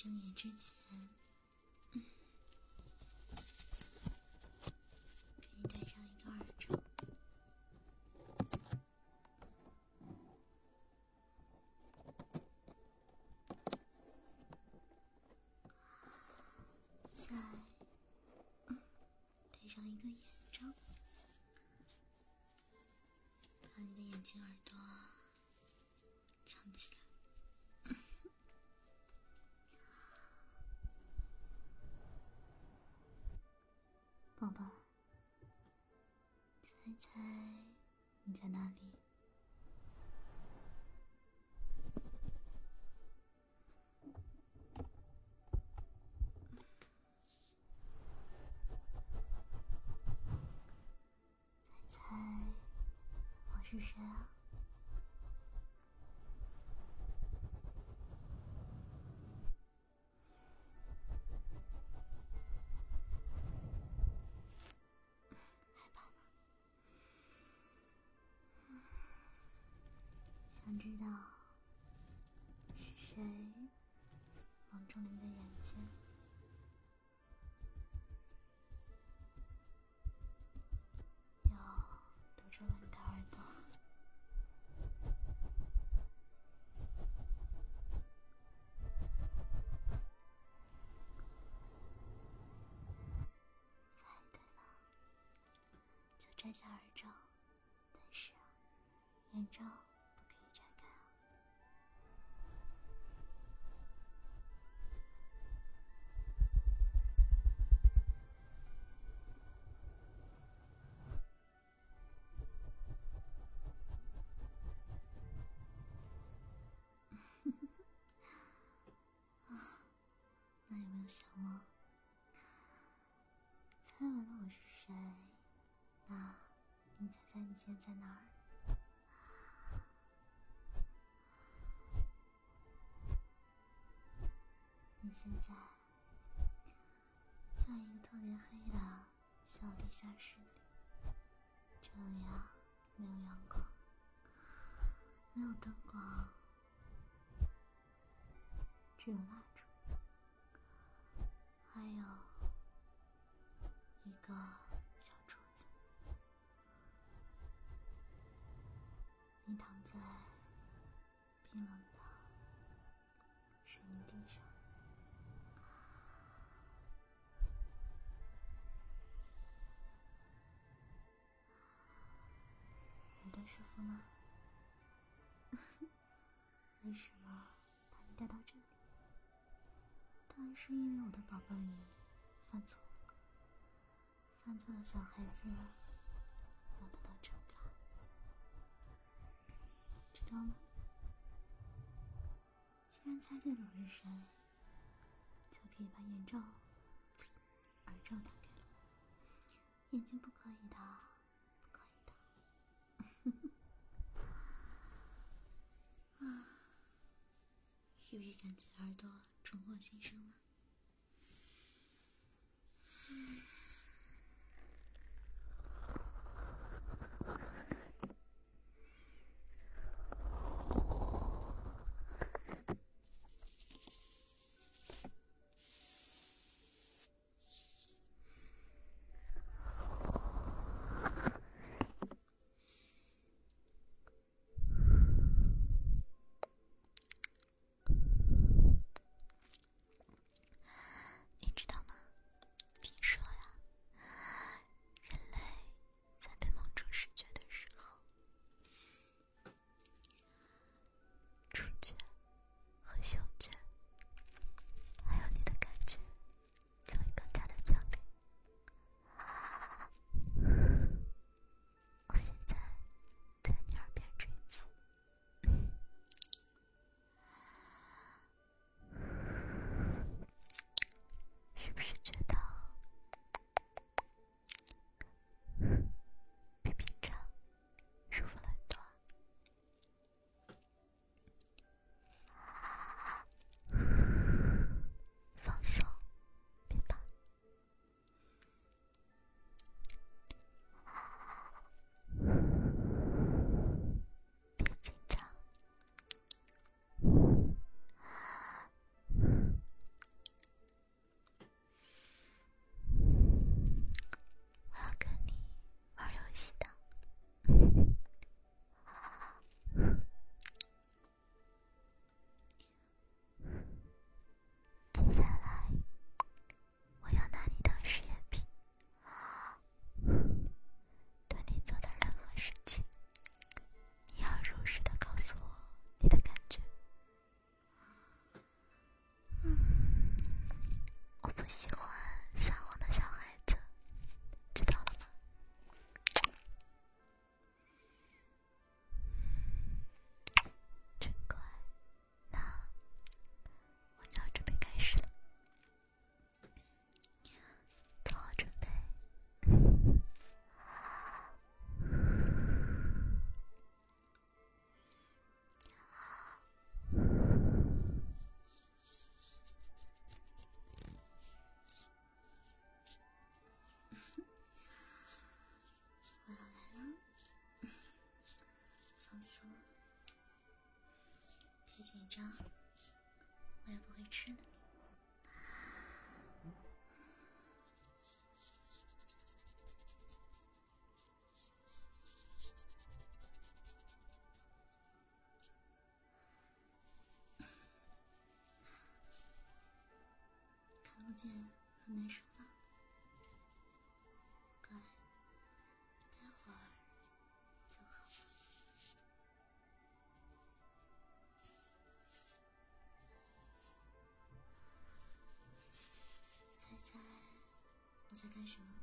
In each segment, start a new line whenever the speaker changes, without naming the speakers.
睁眼之前，给你戴上一个耳罩。再戴上一个眼罩，把你的眼睛、耳朵宝贝儿，猜猜你在哪里？道是谁蒙住了你的眼睛？又堵住了你的耳朵？猜对了。就摘下耳罩，但是啊，眼罩你猜猜你现在在哪儿？你现在在一个特别黑的小地下室里，这里啊没有阳光，没有灯光，只有蜡烛，还有一个在冰冷的水泥地上，你的师傅呢？为什么把你带到这里？当然是因为我的宝贝儿你犯错了，犯错的小孩子知道吗？既然猜对了我是谁，就可以把眼罩、耳罩打开了。眼睛不可以的，不可以的。啊，是不是感觉耳朵重获新生了？是的，看不见，很难受。sure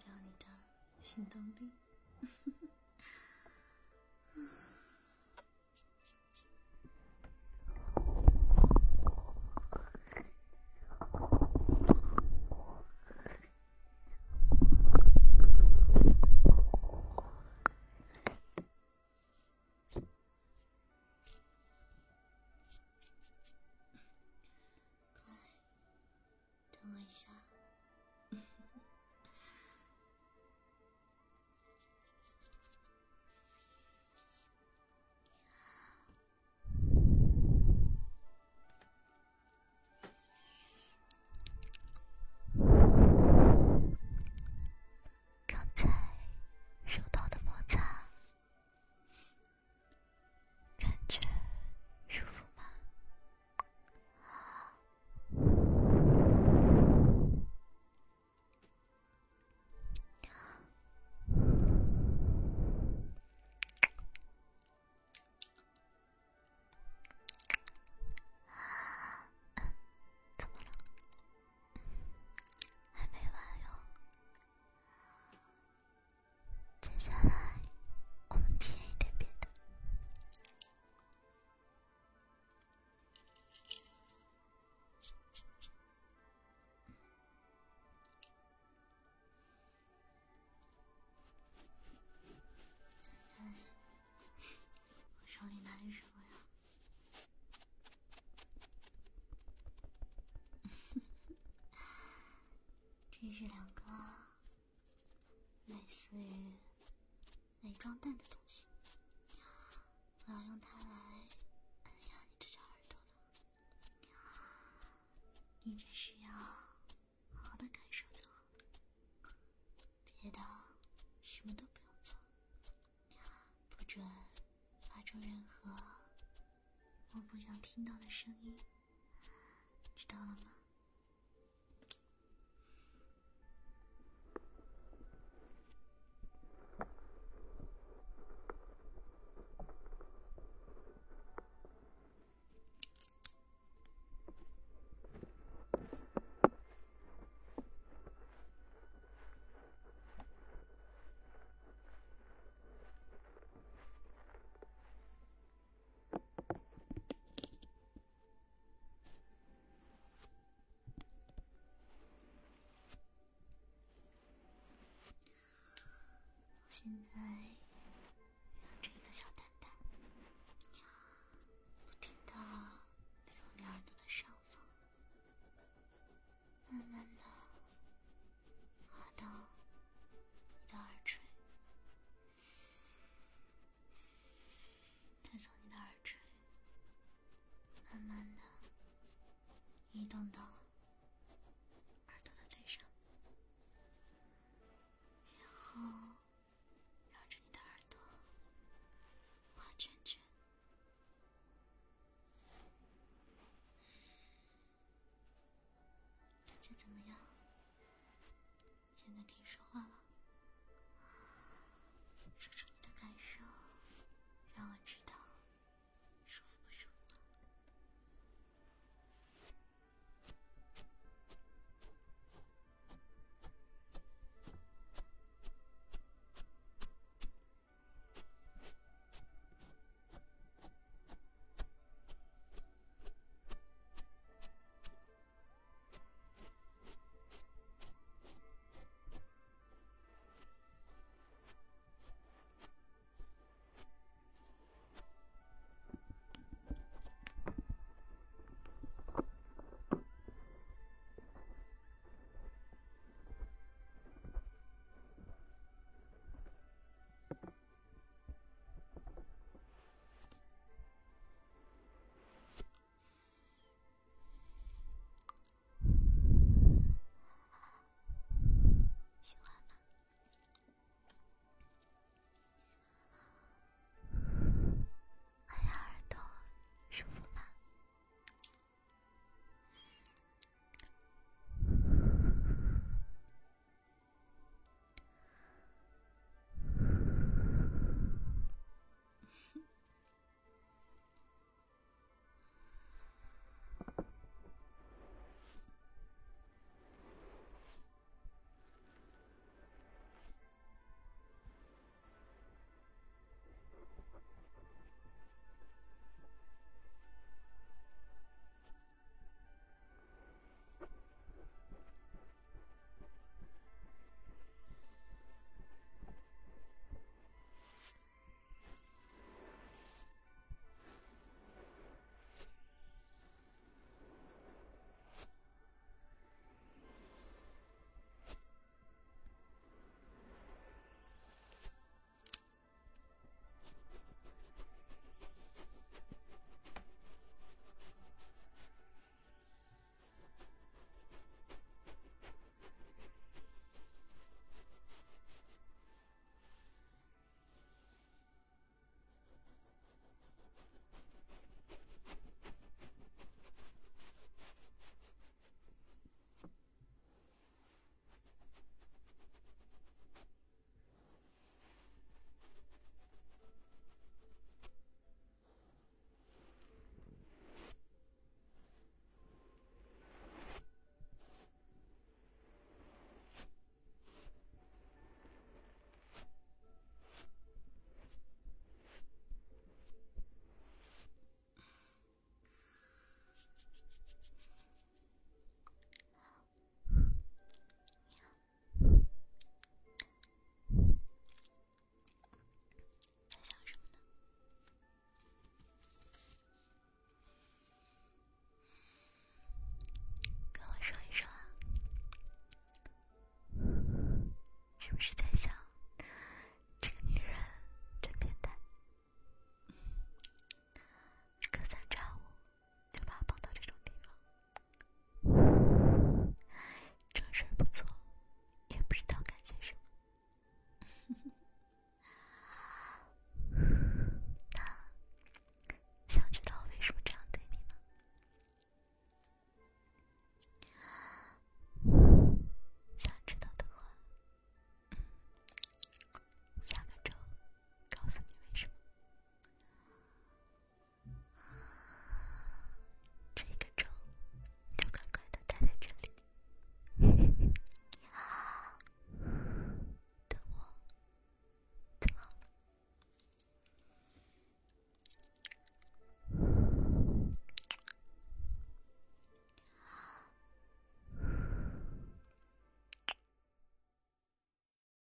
掉你的行动力。这是两个类似于美妆蛋的东西，我要用它来按压你的小耳朵。的，你只需要好好的感受就好了，别的什么都不用做，不准发出任何我不想听到的声音，知道了吗？我现在怎么样？现在可以说话了